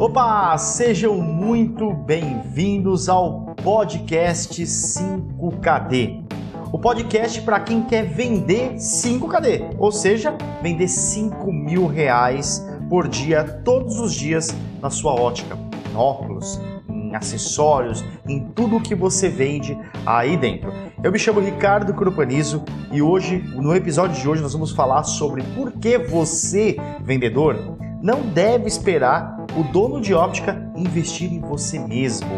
Opa, sejam muito bem-vindos ao podcast 5KD. O podcast para quem quer vender 5KD, ou seja, vender 5 mil reais por dia, todos os dias, na sua ótica, em óculos, em acessórios, em tudo que você vende aí dentro. Eu me chamo Ricardo Crupanizo e hoje, no episódio de hoje, nós vamos falar sobre por que você, vendedor, não deve esperar o dono de óptica investir em você mesmo.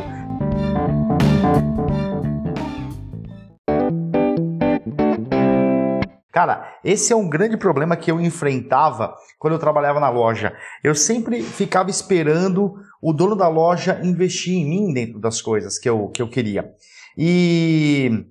Cara, esse é um grande problema que eu enfrentava quando eu trabalhava na loja. Eu sempre ficava esperando o dono da loja investir em mim dentro das coisas que eu, que eu queria. E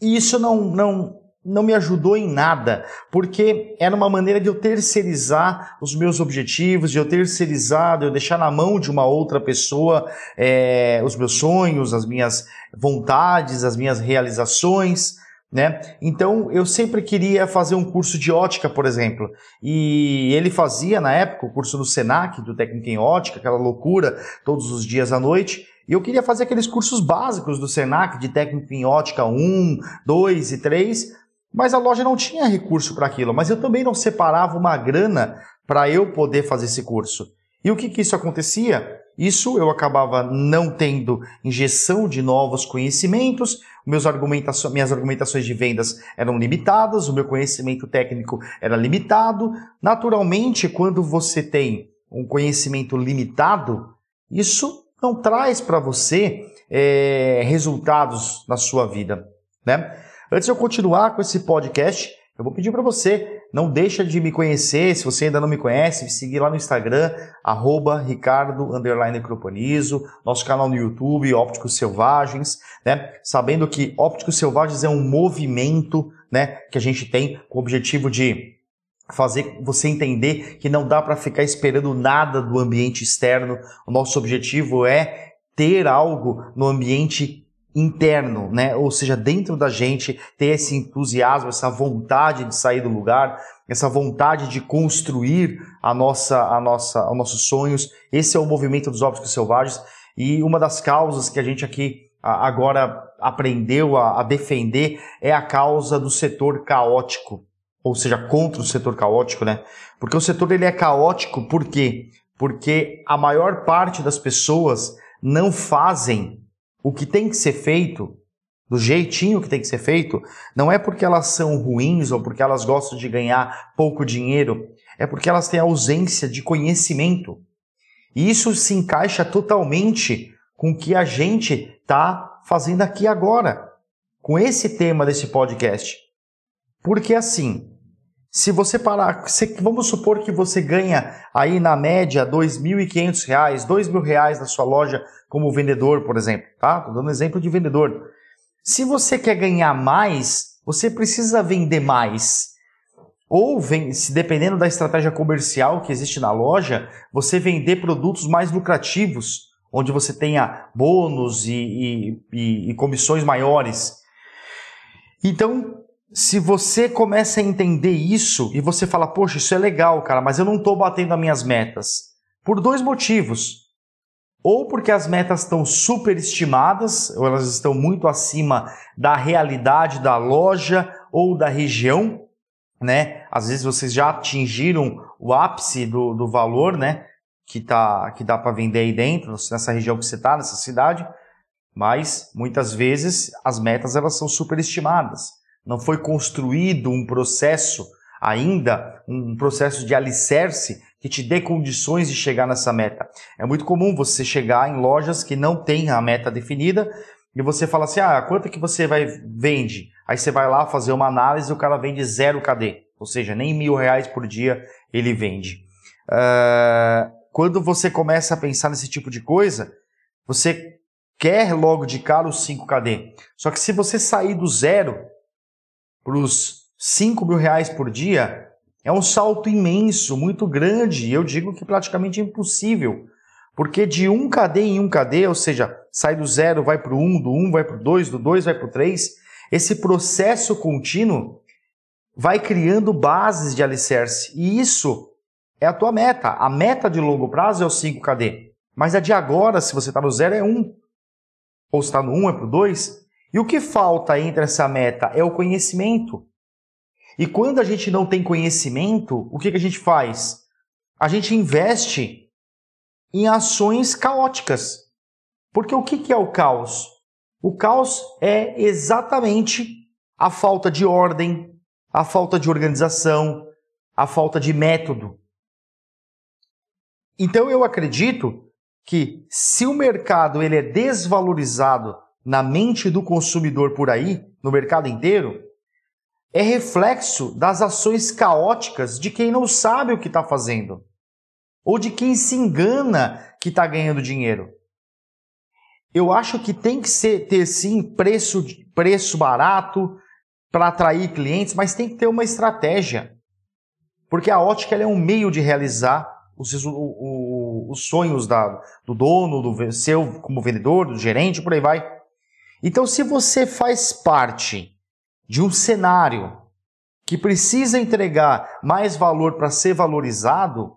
isso não, não, não me ajudou em nada, porque era uma maneira de eu terceirizar os meus objetivos, de eu terceirizar, de eu deixar na mão de uma outra pessoa é, os meus sonhos, as minhas vontades, as minhas realizações. Né? Então eu sempre queria fazer um curso de ótica, por exemplo, e ele fazia na época o curso no Senac do técnico em ótica, aquela loucura todos os dias à noite. E eu queria fazer aqueles cursos básicos do Senac de técnico em ótica 1, 2 e 3, mas a loja não tinha recurso para aquilo, mas eu também não separava uma grana para eu poder fazer esse curso. E o que, que isso acontecia? Isso eu acabava não tendo injeção de novos conhecimentos, meus minhas argumentações de vendas eram limitadas, o meu conhecimento técnico era limitado. Naturalmente, quando você tem um conhecimento limitado, isso não traz para você é, resultados na sua vida. Né? Antes de eu continuar com esse podcast, eu vou pedir para você, não deixa de me conhecer, se você ainda não me conhece, me seguir lá no Instagram, arroba Ricardo Cropanizo, nosso canal no YouTube, Ópticos Selvagens, né? Sabendo que Ópticos Selvagens é um movimento, né, que a gente tem com o objetivo de fazer você entender que não dá para ficar esperando nada do ambiente externo. O nosso objetivo é ter algo no ambiente interno, né? Ou seja, dentro da gente ter esse entusiasmo, essa vontade de sair do lugar, essa vontade de construir a nossa, a nossa, os nossos sonhos. Esse é o movimento dos ópticos selvagens e uma das causas que a gente aqui agora aprendeu a, a defender é a causa do setor caótico, ou seja, contra o setor caótico, né? Porque o setor ele é caótico por quê? Porque a maior parte das pessoas não fazem o que tem que ser feito, do jeitinho que tem que ser feito, não é porque elas são ruins ou porque elas gostam de ganhar pouco dinheiro, é porque elas têm ausência de conhecimento. E isso se encaixa totalmente com o que a gente está fazendo aqui agora, com esse tema desse podcast. Porque assim, se você parar, vamos supor que você ganha aí na média R$ 2.500, R$ 2.000 na sua loja como vendedor, por exemplo, tá? Tô dando exemplo de vendedor. Se você quer ganhar mais, você precisa vender mais. Ou, se dependendo da estratégia comercial que existe na loja, você vender produtos mais lucrativos, onde você tenha bônus e, e, e, e comissões maiores. Então, se você começa a entender isso e você fala, poxa, isso é legal, cara, mas eu não estou batendo as minhas metas. Por dois motivos. Ou porque as metas estão superestimadas, ou elas estão muito acima da realidade da loja ou da região, né? Às vezes vocês já atingiram o ápice do, do valor, né? Que, tá, que dá para vender aí dentro, nessa região que você está, nessa cidade. Mas muitas vezes as metas elas são superestimadas não foi construído um processo ainda, um processo de alicerce que te dê condições de chegar nessa meta. É muito comum você chegar em lojas que não têm a meta definida e você fala assim, ah, quanto que você vai vende? Aí você vai lá fazer uma análise e o cara vende zero KD, ou seja, nem mil reais por dia ele vende. Uh, quando você começa a pensar nesse tipo de coisa, você quer logo de cara os 5 KD. Só que se você sair do zero, para os 5 mil reais por dia, é um salto imenso, muito grande, e eu digo que praticamente impossível. Porque de um KD em um KD, ou seja, sai do zero, vai para o 1, um, do 1 um vai para o 2, do 2 vai para o 3, esse processo contínuo vai criando bases de alicerce. E isso é a tua meta. A meta de longo prazo é o 5KD. Mas a de agora, se você está no zero, é 1. Ou está no 1, é para o 2. E o que falta entre essa meta é o conhecimento. E quando a gente não tem conhecimento, o que, que a gente faz? A gente investe em ações caóticas. Porque o que, que é o caos? O caos é exatamente a falta de ordem, a falta de organização, a falta de método. Então eu acredito que se o mercado ele é desvalorizado na mente do consumidor por aí, no mercado inteiro, é reflexo das ações caóticas de quem não sabe o que está fazendo. Ou de quem se engana que está ganhando dinheiro. Eu acho que tem que ser, ter sim preço, preço barato para atrair clientes, mas tem que ter uma estratégia. Porque a ótica é um meio de realizar os, o, o, os sonhos da, do dono, do seu como vendedor, do gerente, por aí vai. Então, se você faz parte de um cenário que precisa entregar mais valor para ser valorizado,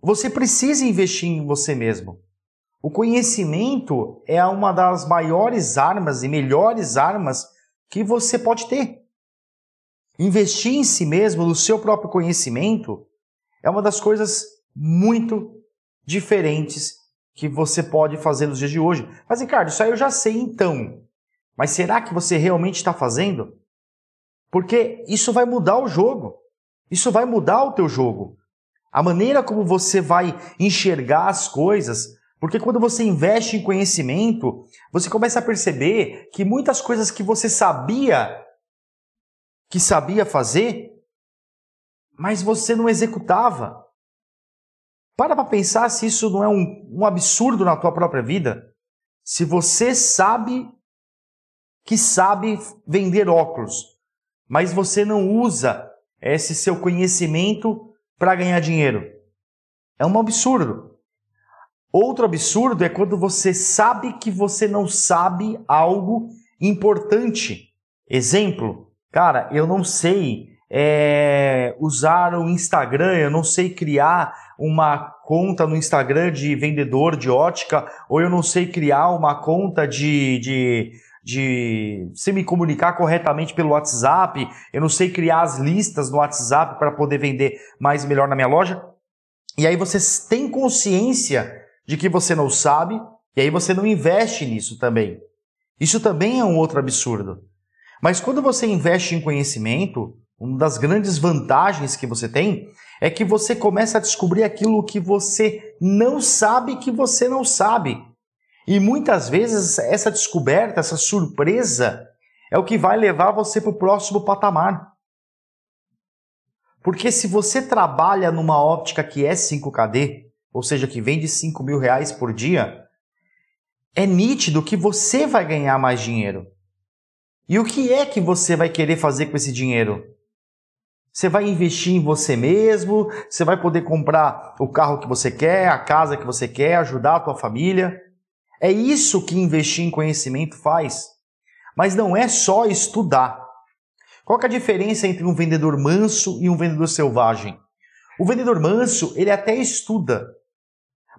você precisa investir em você mesmo. O conhecimento é uma das maiores armas e melhores armas que você pode ter. Investir em si mesmo, no seu próprio conhecimento, é uma das coisas muito diferentes que você pode fazer nos dias de hoje. Mas, Ricardo, isso aí eu já sei então. Mas será que você realmente está fazendo? Porque isso vai mudar o jogo. Isso vai mudar o teu jogo. A maneira como você vai enxergar as coisas. Porque quando você investe em conhecimento, você começa a perceber que muitas coisas que você sabia que sabia fazer, mas você não executava. Para para pensar se isso não é um, um absurdo na tua própria vida. Se você sabe que sabe vender óculos, mas você não usa esse seu conhecimento para ganhar dinheiro. É um absurdo. Outro absurdo é quando você sabe que você não sabe algo importante. Exemplo, cara, eu não sei é, usar o Instagram, eu não sei criar uma conta no Instagram de vendedor de ótica, ou eu não sei criar uma conta de, de de se me comunicar corretamente pelo WhatsApp, eu não sei criar as listas no WhatsApp para poder vender mais e melhor na minha loja. E aí você tem consciência de que você não sabe, e aí você não investe nisso também. Isso também é um outro absurdo. Mas quando você investe em conhecimento, uma das grandes vantagens que você tem é que você começa a descobrir aquilo que você não sabe que você não sabe. E muitas vezes essa descoberta, essa surpresa, é o que vai levar você para o próximo patamar. Porque se você trabalha numa óptica que é 5KD, ou seja, que vende 5 mil reais por dia, é nítido que você vai ganhar mais dinheiro. E o que é que você vai querer fazer com esse dinheiro? Você vai investir em você mesmo, você vai poder comprar o carro que você quer, a casa que você quer, ajudar a tua família. É isso que investir em conhecimento faz. Mas não é só estudar. Qual é a diferença entre um vendedor manso e um vendedor selvagem? O vendedor manso, ele até estuda,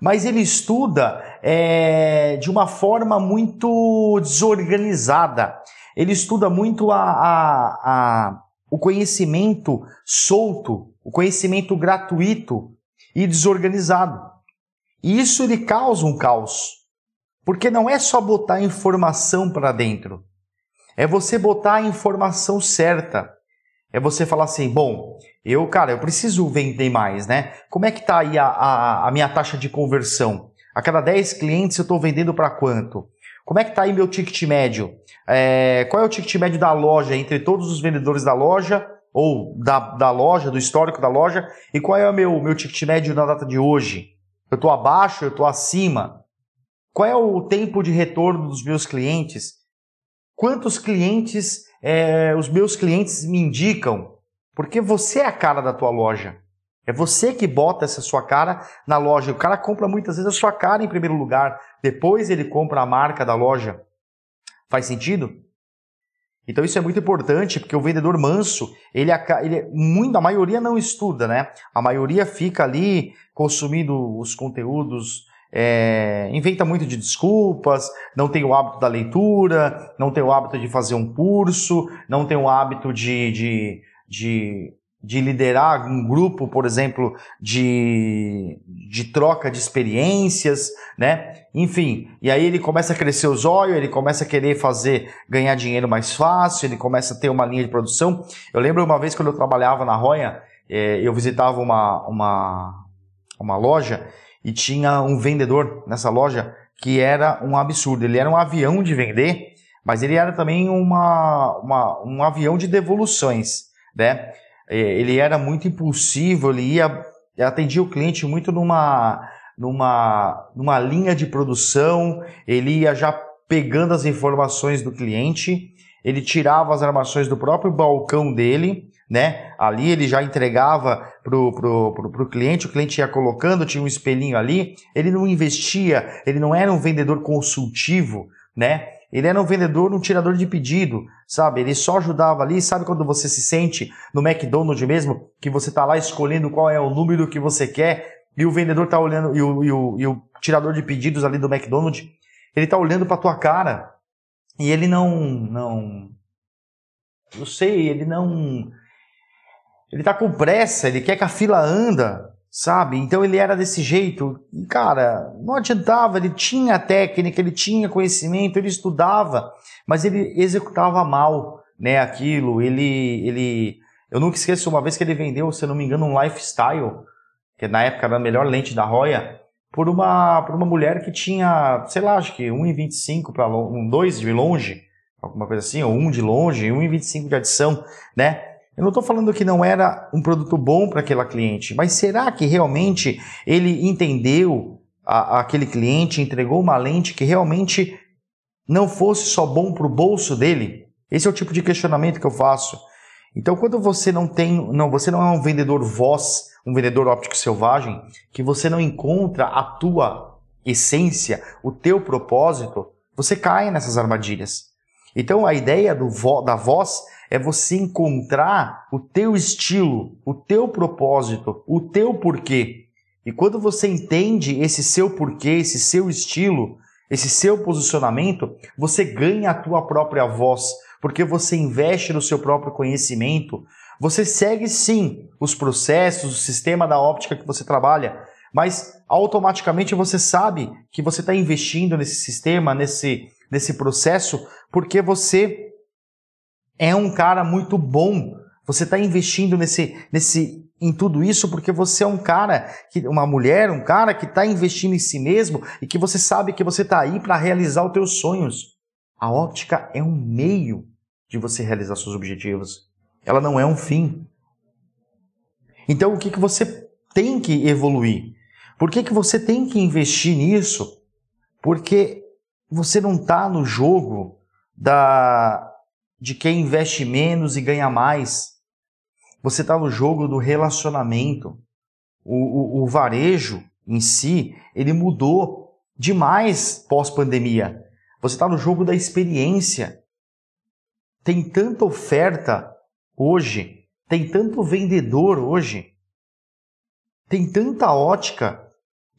mas ele estuda é, de uma forma muito desorganizada. Ele estuda muito a, a, a, o conhecimento solto, o conhecimento gratuito e desorganizado. E isso ele causa um caos. Porque não é só botar informação para dentro. É você botar a informação certa. É você falar assim, bom, eu, cara, eu preciso vender mais, né? Como é que tá aí a, a, a minha taxa de conversão? A cada 10 clientes eu estou vendendo para quanto? Como é que tá aí meu ticket médio? É, qual é o ticket médio da loja entre todos os vendedores da loja ou da, da loja, do histórico da loja? E qual é o meu, meu ticket médio na data de hoje? Eu estou abaixo, eu estou acima? Qual é o tempo de retorno dos meus clientes? Quantos clientes é, os meus clientes me indicam? Porque você é a cara da tua loja. É você que bota essa sua cara na loja. O cara compra muitas vezes a sua cara em primeiro lugar. Depois ele compra a marca da loja. Faz sentido? Então isso é muito importante, porque o vendedor manso, ele, ele muito, a maioria não estuda, né? A maioria fica ali consumindo os conteúdos, é, inventa muito de desculpas, não tem o hábito da leitura, não tem o hábito de fazer um curso, não tem o hábito de, de, de de liderar um grupo, por exemplo, de, de troca de experiências, né? Enfim, e aí ele começa a crescer os olhos, ele começa a querer fazer, ganhar dinheiro mais fácil, ele começa a ter uma linha de produção. Eu lembro uma vez quando eu trabalhava na Roya, eh, eu visitava uma, uma, uma loja e tinha um vendedor nessa loja que era um absurdo. Ele era um avião de vender, mas ele era também uma, uma um avião de devoluções, né? É, ele era muito impulsivo, ele ia atendia o cliente muito numa, numa, numa linha de produção, ele ia já pegando as informações do cliente, ele tirava as armações do próprio balcão dele, né? Ali ele já entregava pro, pro, pro, pro cliente, o cliente ia colocando, tinha um espelhinho ali, ele não investia, ele não era um vendedor consultivo, né? Ele era um vendedor, um tirador de pedido, sabe? Ele só ajudava ali. Sabe quando você se sente no McDonald's mesmo, que você está lá escolhendo qual é o número que você quer e o vendedor está olhando, e o, e, o, e o tirador de pedidos ali do McDonald's, ele está olhando para tua cara e ele não, não, eu sei, ele não, ele está com pressa, ele quer que a fila anda, sabe? Então ele era desse jeito. E, cara, não adiantava, ele tinha técnica, ele tinha conhecimento, ele estudava, mas ele executava mal, né, aquilo. Ele ele eu nunca esqueço uma vez que ele vendeu, se não me engano, um lifestyle, que na época era a melhor lente da Roya, por uma por uma mulher que tinha, sei lá, acho que 1,25 para um 2 de longe, alguma coisa assim, ou 1 de longe, 1,25 de adição, né? Eu não estou falando que não era um produto bom para aquela cliente, mas será que realmente ele entendeu a, aquele cliente, entregou uma lente que realmente não fosse só bom para o bolso dele? Esse é o tipo de questionamento que eu faço. Então, quando você não tem, não, você não é um vendedor voz, um vendedor óptico selvagem, que você não encontra a tua essência, o teu propósito, você cai nessas armadilhas. Então, a ideia vo, da voz é você encontrar o teu estilo, o teu propósito, o teu porquê. E quando você entende esse seu porquê, esse seu estilo, esse seu posicionamento, você ganha a tua própria voz, porque você investe no seu próprio conhecimento. Você segue sim os processos, o sistema da óptica que você trabalha, mas automaticamente você sabe que você está investindo nesse sistema, nesse, nesse processo, porque você é um cara muito bom. Você está investindo nesse, nesse, em tudo isso porque você é um cara, que, uma mulher, um cara que está investindo em si mesmo e que você sabe que você está aí para realizar os teus sonhos. A óptica é um meio de você realizar seus objetivos. Ela não é um fim. Então, o que, que você tem que evoluir? Por que, que você tem que investir nisso? Porque você não está no jogo da, de quem investe menos e ganha mais. Você está no jogo do relacionamento. O, o, o varejo em si, ele mudou demais pós-pandemia. Você está no jogo da experiência. Tem tanta oferta hoje, tem tanto vendedor hoje, tem tanta ótica.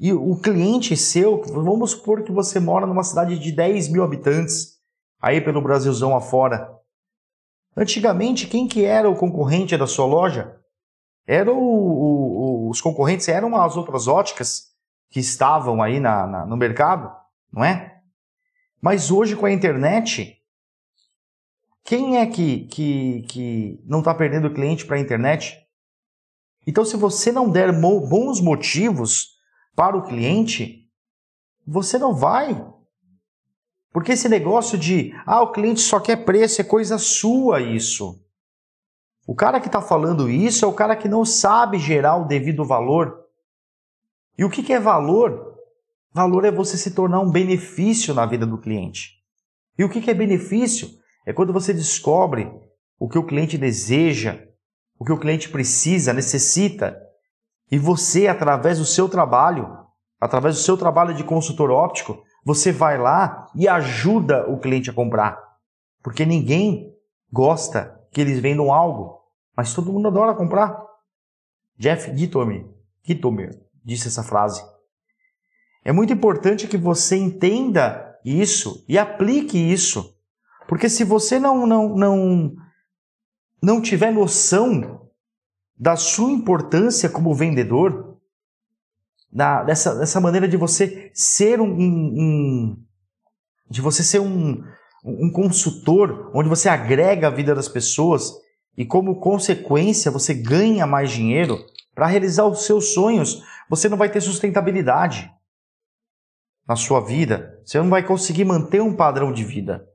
E o cliente seu, vamos supor que você mora numa cidade de 10 mil habitantes, aí pelo Brasilzão afora. Antigamente, quem que era o concorrente da sua loja? Era o, o, os concorrentes eram as outras óticas que estavam aí na, na, no mercado, não é? Mas hoje com a internet, quem é que, que, que não está perdendo cliente para a internet? Então, se você não der bons motivos para o cliente, você não vai porque esse negócio de, ah, o cliente só quer preço, é coisa sua isso. O cara que está falando isso é o cara que não sabe gerar o devido valor. E o que, que é valor? Valor é você se tornar um benefício na vida do cliente. E o que, que é benefício? É quando você descobre o que o cliente deseja, o que o cliente precisa, necessita, e você, através do seu trabalho, através do seu trabalho de consultor óptico, você vai lá e ajuda o cliente a comprar. Porque ninguém gosta que eles vendam algo, mas todo mundo adora comprar. Jeff Gitomer, Gitomer disse essa frase. É muito importante que você entenda isso e aplique isso. Porque se você não, não, não, não tiver noção da sua importância como vendedor, da, dessa, dessa maneira de você ser um, um de você ser um, um consultor onde você agrega a vida das pessoas e como consequência você ganha mais dinheiro para realizar os seus sonhos, você não vai ter sustentabilidade na sua vida. Você não vai conseguir manter um padrão de vida.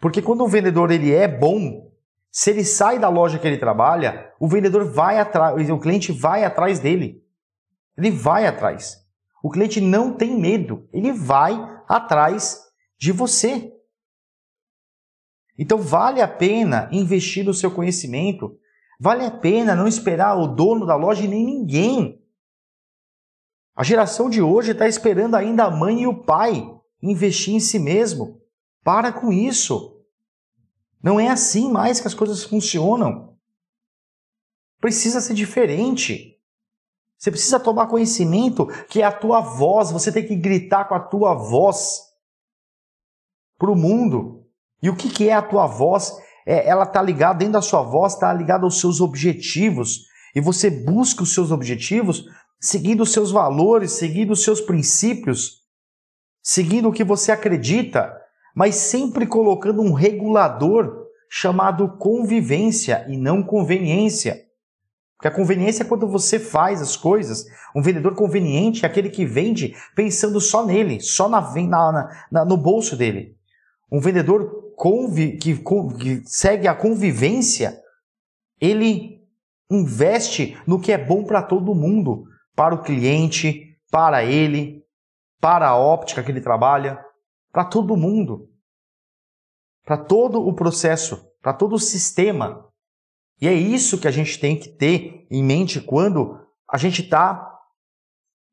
Porque quando um vendedor ele é bom, se ele sai da loja que ele trabalha, o vendedor vai atrás, o cliente vai atrás dele. Ele vai atrás. O cliente não tem medo, ele vai atrás de você. Então vale a pena investir no seu conhecimento, vale a pena não esperar o dono da loja e nem ninguém. A geração de hoje está esperando ainda a mãe e o pai investir em si mesmo. Para com isso. Não é assim mais que as coisas funcionam. Precisa ser diferente. Você precisa tomar conhecimento que é a tua voz, você tem que gritar com a tua voz para o mundo. E o que, que é a tua voz? É, ela está ligada, dentro da sua voz, está ligada aos seus objetivos. E você busca os seus objetivos seguindo os seus valores, seguindo os seus princípios, seguindo o que você acredita mas sempre colocando um regulador chamado convivência e não conveniência. Porque a conveniência é quando você faz as coisas. Um vendedor conveniente é aquele que vende pensando só nele, só na, na, na no bolso dele. Um vendedor convi, que, que segue a convivência, ele investe no que é bom para todo mundo, para o cliente, para ele, para a óptica que ele trabalha, para todo mundo, para todo o processo, para todo o sistema. E é isso que a gente tem que ter em mente quando a gente está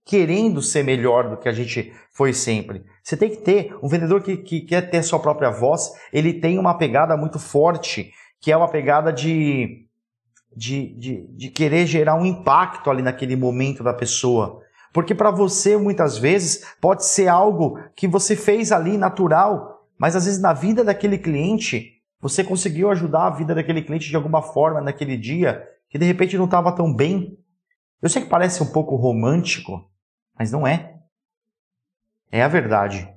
querendo ser melhor do que a gente foi sempre. Você tem que ter um vendedor que, que quer ter sua própria voz, ele tem uma pegada muito forte, que é uma pegada de, de, de, de querer gerar um impacto ali naquele momento da pessoa. Porque para você, muitas vezes, pode ser algo que você fez ali natural, mas às vezes na vida daquele cliente, você conseguiu ajudar a vida daquele cliente de alguma forma naquele dia, que de repente não estava tão bem. Eu sei que parece um pouco romântico, mas não é. É a verdade.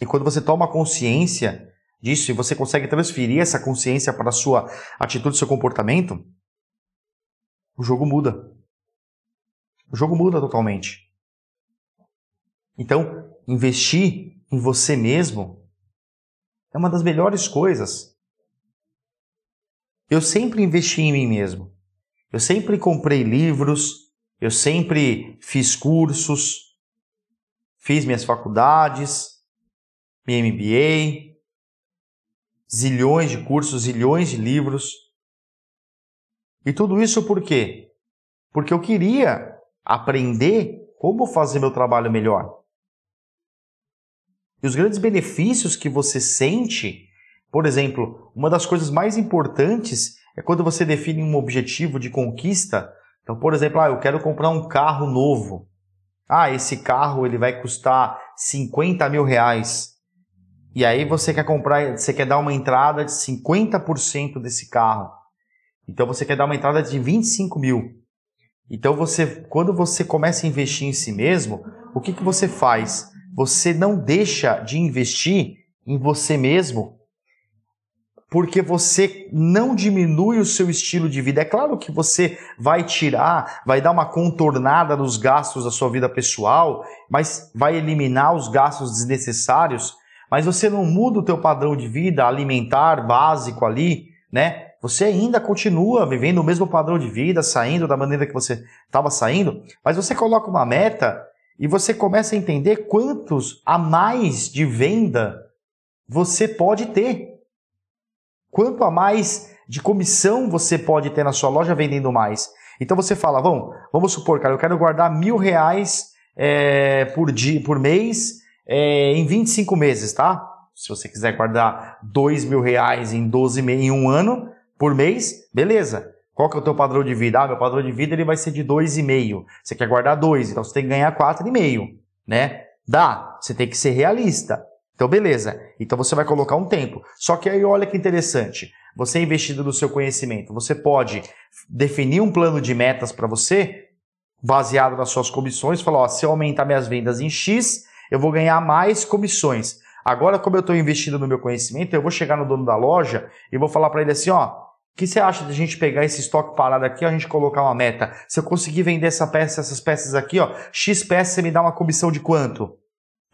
E quando você toma consciência disso e você consegue transferir essa consciência para a sua atitude, seu comportamento, o jogo muda. O jogo muda totalmente. Então, investir em você mesmo é uma das melhores coisas. Eu sempre investi em mim mesmo. Eu sempre comprei livros, eu sempre fiz cursos, fiz minhas faculdades, minha MBA, zilhões de cursos, zilhões de livros. E tudo isso por quê? Porque eu queria aprender como fazer meu trabalho melhor. E os grandes benefícios que você sente, por exemplo, uma das coisas mais importantes é quando você define um objetivo de conquista. Então, por exemplo, ah, eu quero comprar um carro novo. Ah, esse carro ele vai custar 50 mil reais. E aí você quer comprar, você quer dar uma entrada de 50% desse carro. Então você quer dar uma entrada de 25 mil. Então você, quando você começa a investir em si mesmo, o que, que você faz? Você não deixa de investir em você mesmo porque você não diminui o seu estilo de vida. É claro que você vai tirar, vai dar uma contornada nos gastos da sua vida pessoal, mas vai eliminar os gastos desnecessários, mas você não muda o teu padrão de vida alimentar básico ali, né? Você ainda continua vivendo o mesmo padrão de vida, saindo da maneira que você estava saindo, mas você coloca uma meta e você começa a entender quantos a mais de venda você pode ter. Quanto a mais de comissão você pode ter na sua loja vendendo mais. Então você fala, vamos, vamos supor, cara, eu quero guardar mil reais é, por, dia, por mês é, em 25 meses, tá? Se você quiser guardar dois mil reais em 12 em um ano por mês, beleza. Qual que é o teu padrão de vida? Ah, meu padrão de vida ele vai ser de 2,5. Você quer guardar 2, então você tem que ganhar 4,5, né? Dá, você tem que ser realista. Então, beleza. Então você vai colocar um tempo. Só que aí olha que interessante. Você é investido no seu conhecimento. Você pode definir um plano de metas para você, baseado nas suas comissões, falar, ó, se eu aumentar minhas vendas em X, eu vou ganhar mais comissões. Agora, como eu estou investindo no meu conhecimento, eu vou chegar no dono da loja e vou falar para ele assim, ó, o que você acha de a gente pegar esse estoque parado aqui a gente colocar uma meta? Se eu conseguir vender essa peça, essas peças aqui, ó, X peças, você me dá uma comissão de quanto?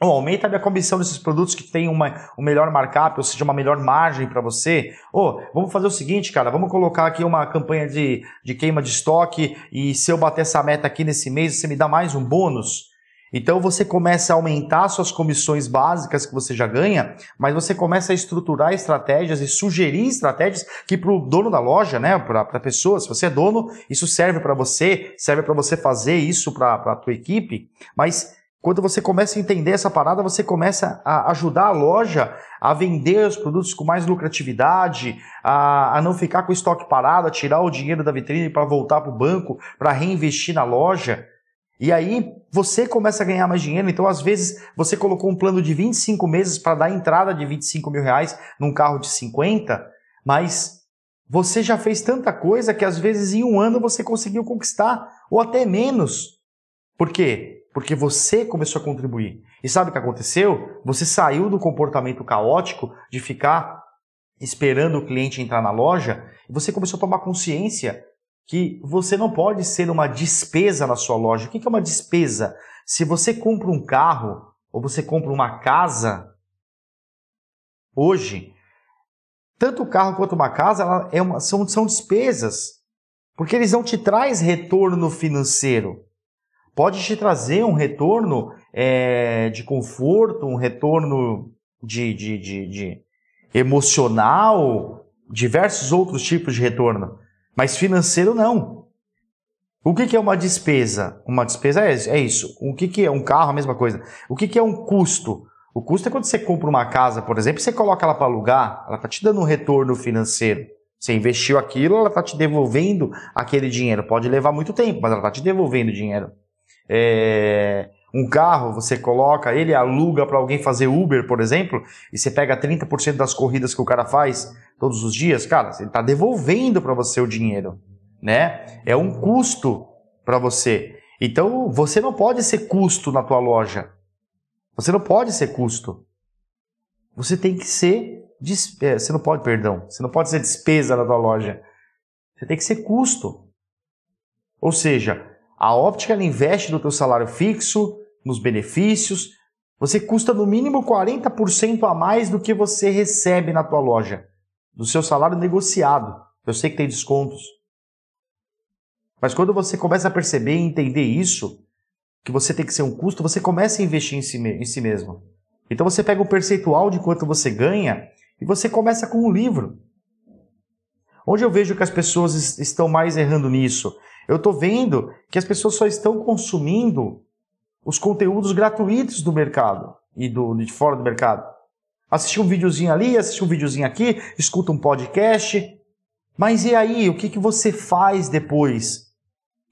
Ou aumenta a minha comissão desses produtos que tem uma, um melhor markup, ou seja, uma melhor margem para você. Ou vamos fazer o seguinte, cara, vamos colocar aqui uma campanha de, de queima de estoque e se eu bater essa meta aqui nesse mês, você me dá mais um bônus? Então você começa a aumentar suas comissões básicas que você já ganha, mas você começa a estruturar estratégias e sugerir estratégias que para o dono da loja, né, para a pessoa, se você é dono, isso serve para você, serve para você fazer isso para a tua equipe, mas quando você começa a entender essa parada, você começa a ajudar a loja a vender os produtos com mais lucratividade, a, a não ficar com o estoque parado, a tirar o dinheiro da vitrine para voltar para o banco, para reinvestir na loja. E aí você começa a ganhar mais dinheiro. Então, às vezes, você colocou um plano de 25 meses para dar entrada de 25 mil reais num carro de 50, mas você já fez tanta coisa que às vezes em um ano você conseguiu conquistar, ou até menos. Por quê? Porque você começou a contribuir. E sabe o que aconteceu? Você saiu do comportamento caótico de ficar esperando o cliente entrar na loja e você começou a tomar consciência que você não pode ser uma despesa na sua loja. O que é uma despesa? Se você compra um carro ou você compra uma casa, hoje, tanto o carro quanto uma casa é uma, são, são despesas, porque eles não te traz retorno financeiro. Pode te trazer um retorno é, de conforto, um retorno de, de, de, de emocional, diversos outros tipos de retorno. Mas financeiro não. O que, que é uma despesa? Uma despesa é, é isso. O que, que é um carro? A mesma coisa. O que, que é um custo? O custo é quando você compra uma casa, por exemplo, você coloca ela para alugar, ela está te dando um retorno financeiro. Você investiu aquilo, ela está te devolvendo aquele dinheiro. Pode levar muito tempo, mas ela está te devolvendo dinheiro. É... Um carro, você coloca, ele aluga para alguém fazer Uber, por exemplo, e você pega 30% das corridas que o cara faz todos os dias, cara, ele está devolvendo para você o dinheiro, né? É um custo para você. Então, você não pode ser custo na tua loja. Você não pode ser custo. Você tem que ser é, você não pode, perdão, você não pode ser despesa na tua loja. Você tem que ser custo. Ou seja, a óptica investe no teu salário fixo, nos benefícios, você custa no mínimo 40% a mais do que você recebe na tua loja, do seu salário negociado. Eu sei que tem descontos. Mas quando você começa a perceber e entender isso, que você tem que ser um custo, você começa a investir em si, em si mesmo. Então você pega o percentual de quanto você ganha e você começa com um livro. Onde eu vejo que as pessoas estão mais errando nisso? Eu estou vendo que as pessoas só estão consumindo os conteúdos gratuitos do mercado e do, de fora do mercado. Assistir um videozinho ali, assistir um videozinho aqui, escuta um podcast. Mas e aí, o que, que você faz depois?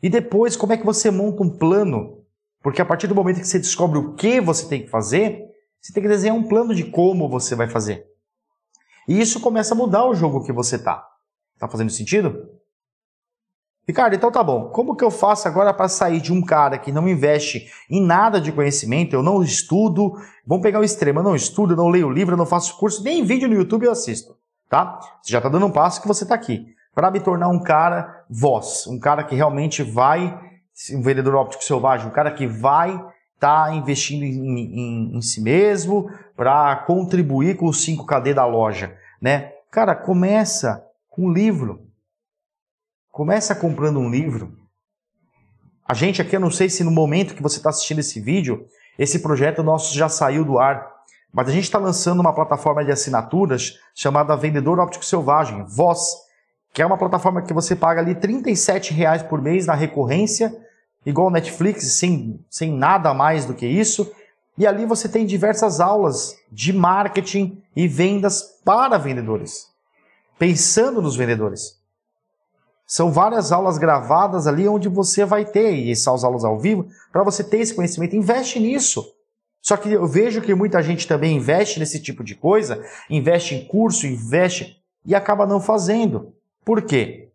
E depois, como é que você monta um plano? Porque a partir do momento que você descobre o que você tem que fazer, você tem que desenhar um plano de como você vai fazer. E isso começa a mudar o jogo que você tá. Tá fazendo sentido? Ricardo, então tá bom. Como que eu faço agora para sair de um cara que não investe em nada de conhecimento, eu não estudo, vamos pegar o extremo, eu não estudo, eu não leio livro, eu não faço curso, nem vídeo no YouTube eu assisto, tá? Você já está dando um passo que você está aqui. Para me tornar um cara voz, um cara que realmente vai, um vendedor óptico selvagem, um cara que vai estar tá investindo em, em, em si mesmo para contribuir com o 5KD da loja, né? Cara, começa com um livro Começa comprando um livro. A gente aqui, eu não sei se no momento que você está assistindo esse vídeo, esse projeto nosso já saiu do ar, mas a gente está lançando uma plataforma de assinaturas chamada Vendedor Óptico Selvagem, Voz, que é uma plataforma que você paga ali R$ reais por mês na recorrência, igual Netflix, sem, sem nada mais do que isso. E ali você tem diversas aulas de marketing e vendas para vendedores, pensando nos vendedores. São várias aulas gravadas ali onde você vai ter, e essas aulas ao vivo, para você ter esse conhecimento. Investe nisso. Só que eu vejo que muita gente também investe nesse tipo de coisa, investe em curso, investe e acaba não fazendo. Por quê?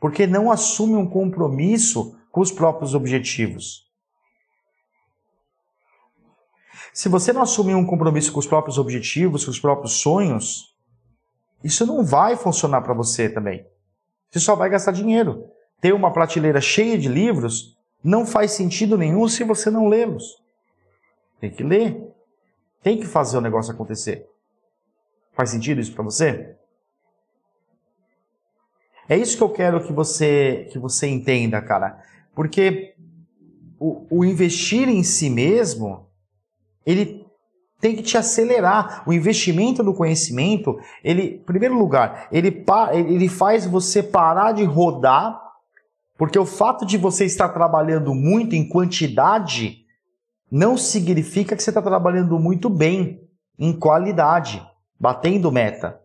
Porque não assume um compromisso com os próprios objetivos. Se você não assumir um compromisso com os próprios objetivos, com os próprios sonhos, isso não vai funcionar para você também. Você só vai gastar dinheiro. Ter uma prateleira cheia de livros não faz sentido nenhum se você não lê-los. Tem que ler. Tem que fazer o negócio acontecer. Faz sentido isso para você? É isso que eu quero que você que você entenda, cara. Porque o, o investir em si mesmo, ele tem que te acelerar. O investimento no conhecimento, ele, em primeiro lugar, ele, ele faz você parar de rodar, porque o fato de você estar trabalhando muito em quantidade não significa que você está trabalhando muito bem em qualidade, batendo meta.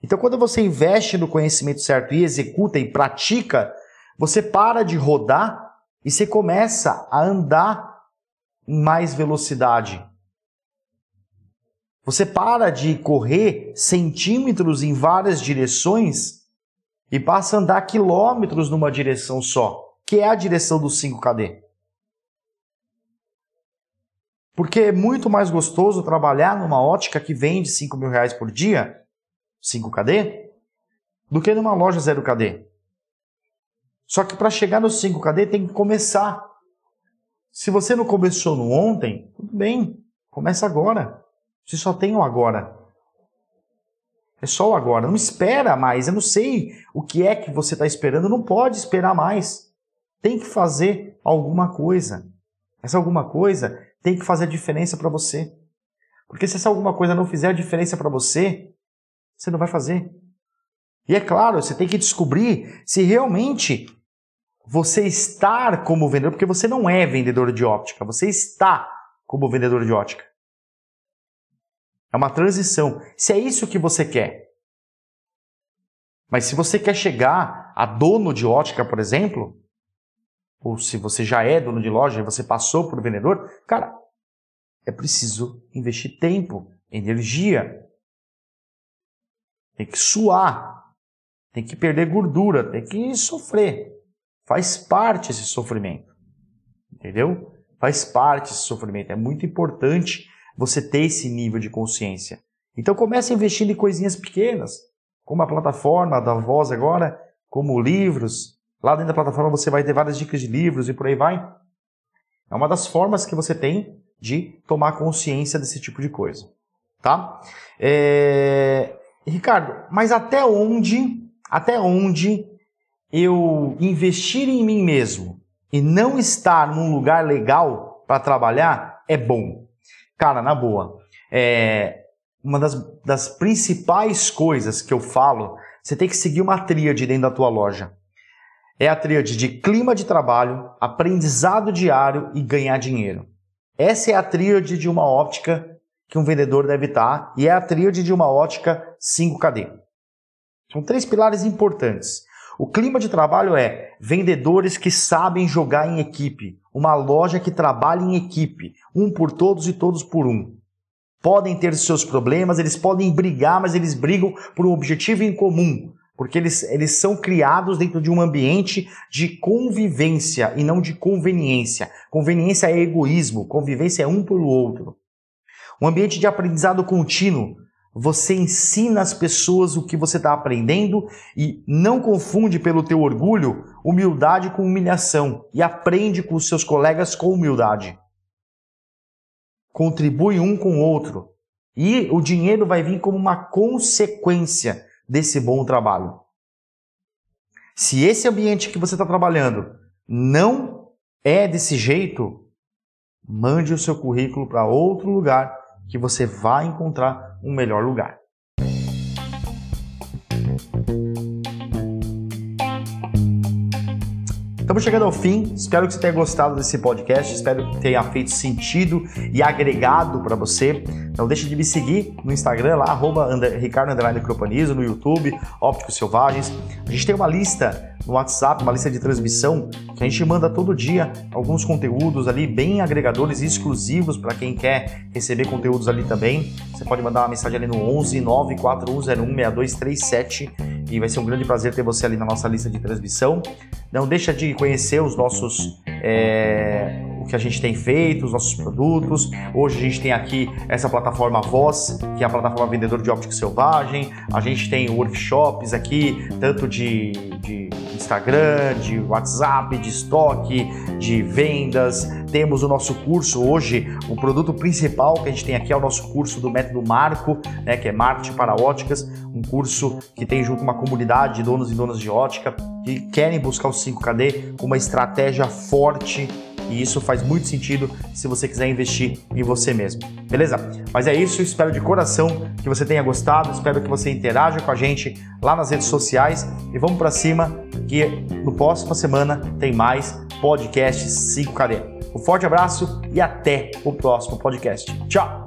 Então, quando você investe no conhecimento certo e executa e pratica, você para de rodar e você começa a andar em mais velocidade. Você para de correr centímetros em várias direções e passa a andar quilômetros numa direção só, que é a direção do 5KD. Porque é muito mais gostoso trabalhar numa ótica que vende 5 mil reais por dia 5KD do que numa loja 0KD. Só que para chegar no 5KD tem que começar. Se você não começou no ontem, tudo bem, começa agora. Você só tem o agora. É só o agora. Não espera mais. Eu não sei o que é que você está esperando. Não pode esperar mais. Tem que fazer alguma coisa. Essa alguma coisa tem que fazer a diferença para você. Porque se essa alguma coisa não fizer a diferença para você, você não vai fazer. E é claro, você tem que descobrir se realmente você estar como vendedor, porque você não é vendedor de óptica, você está como vendedor de óptica. É uma transição. Se é isso que você quer. Mas se você quer chegar a dono de ótica, por exemplo, ou se você já é dono de loja e você passou por vendedor, cara, é preciso investir tempo, energia, tem que suar, tem que perder gordura, tem que sofrer. Faz parte esse sofrimento. Entendeu? Faz parte esse sofrimento. É muito importante você ter esse nível de consciência. Então comece investindo em coisinhas pequenas, como a plataforma da Voz agora, como livros. Lá dentro da plataforma você vai ter várias dicas de livros e por aí vai. É uma das formas que você tem de tomar consciência desse tipo de coisa. Tá? É... Ricardo, mas até onde, até onde eu investir em mim mesmo e não estar num lugar legal para trabalhar é bom? Cara, na boa, é uma das, das principais coisas que eu falo, você tem que seguir uma tríade dentro da tua loja. É a tríade de clima de trabalho, aprendizado diário e ganhar dinheiro. Essa é a tríade de uma óptica que um vendedor deve estar e é a tríade de uma ótica 5KD. São três pilares importantes. O clima de trabalho é vendedores que sabem jogar em equipe, uma loja que trabalha em equipe, um por todos e todos por um. Podem ter seus problemas, eles podem brigar, mas eles brigam por um objetivo em comum, porque eles, eles são criados dentro de um ambiente de convivência e não de conveniência. Conveniência é egoísmo, convivência é um pelo outro. Um ambiente de aprendizado contínuo. Você ensina as pessoas o que você está aprendendo e não confunde pelo teu orgulho humildade com humilhação e aprende com os seus colegas com humildade. Contribui um com o outro e o dinheiro vai vir como uma consequência desse bom trabalho. Se esse ambiente que você está trabalhando não é desse jeito, mande o seu currículo para outro lugar que você vai encontrar um melhor lugar. Estamos chegando ao fim. Espero que você tenha gostado desse podcast. Espero que tenha feito sentido e agregado para você. Não deixe de me seguir no Instagram, lá, arroba Ricardo no YouTube, Ópticos Selvagens. A gente tem uma lista no WhatsApp, uma lista de transmissão que a gente manda todo dia alguns conteúdos ali bem agregadores e exclusivos para quem quer receber conteúdos ali também. Você pode mandar uma mensagem ali no 11 94101 6237 e vai ser um grande prazer ter você ali na nossa lista de transmissão. Não deixa de conhecer os nossos é, o que a gente tem feito, os nossos produtos. Hoje a gente tem aqui essa plataforma Voz, que é a plataforma vendedor de óptica selvagem. A gente tem workshops aqui, tanto de Instagram, de WhatsApp, de estoque, de vendas. Temos o nosso curso hoje, o produto principal que a gente tem aqui é o nosso curso do método Marco, né, que é Marketing para Óticas, um curso que tem junto uma comunidade de donos e donas de ótica que querem buscar o 5KD com uma estratégia forte e isso faz muito sentido se você quiser investir em você mesmo. Beleza? Mas é isso, espero de coração que você tenha gostado, espero que você interaja com a gente lá nas redes sociais e vamos para cima que no próxima semana tem mais podcast 5KD. Um forte abraço e até o próximo podcast. Tchau!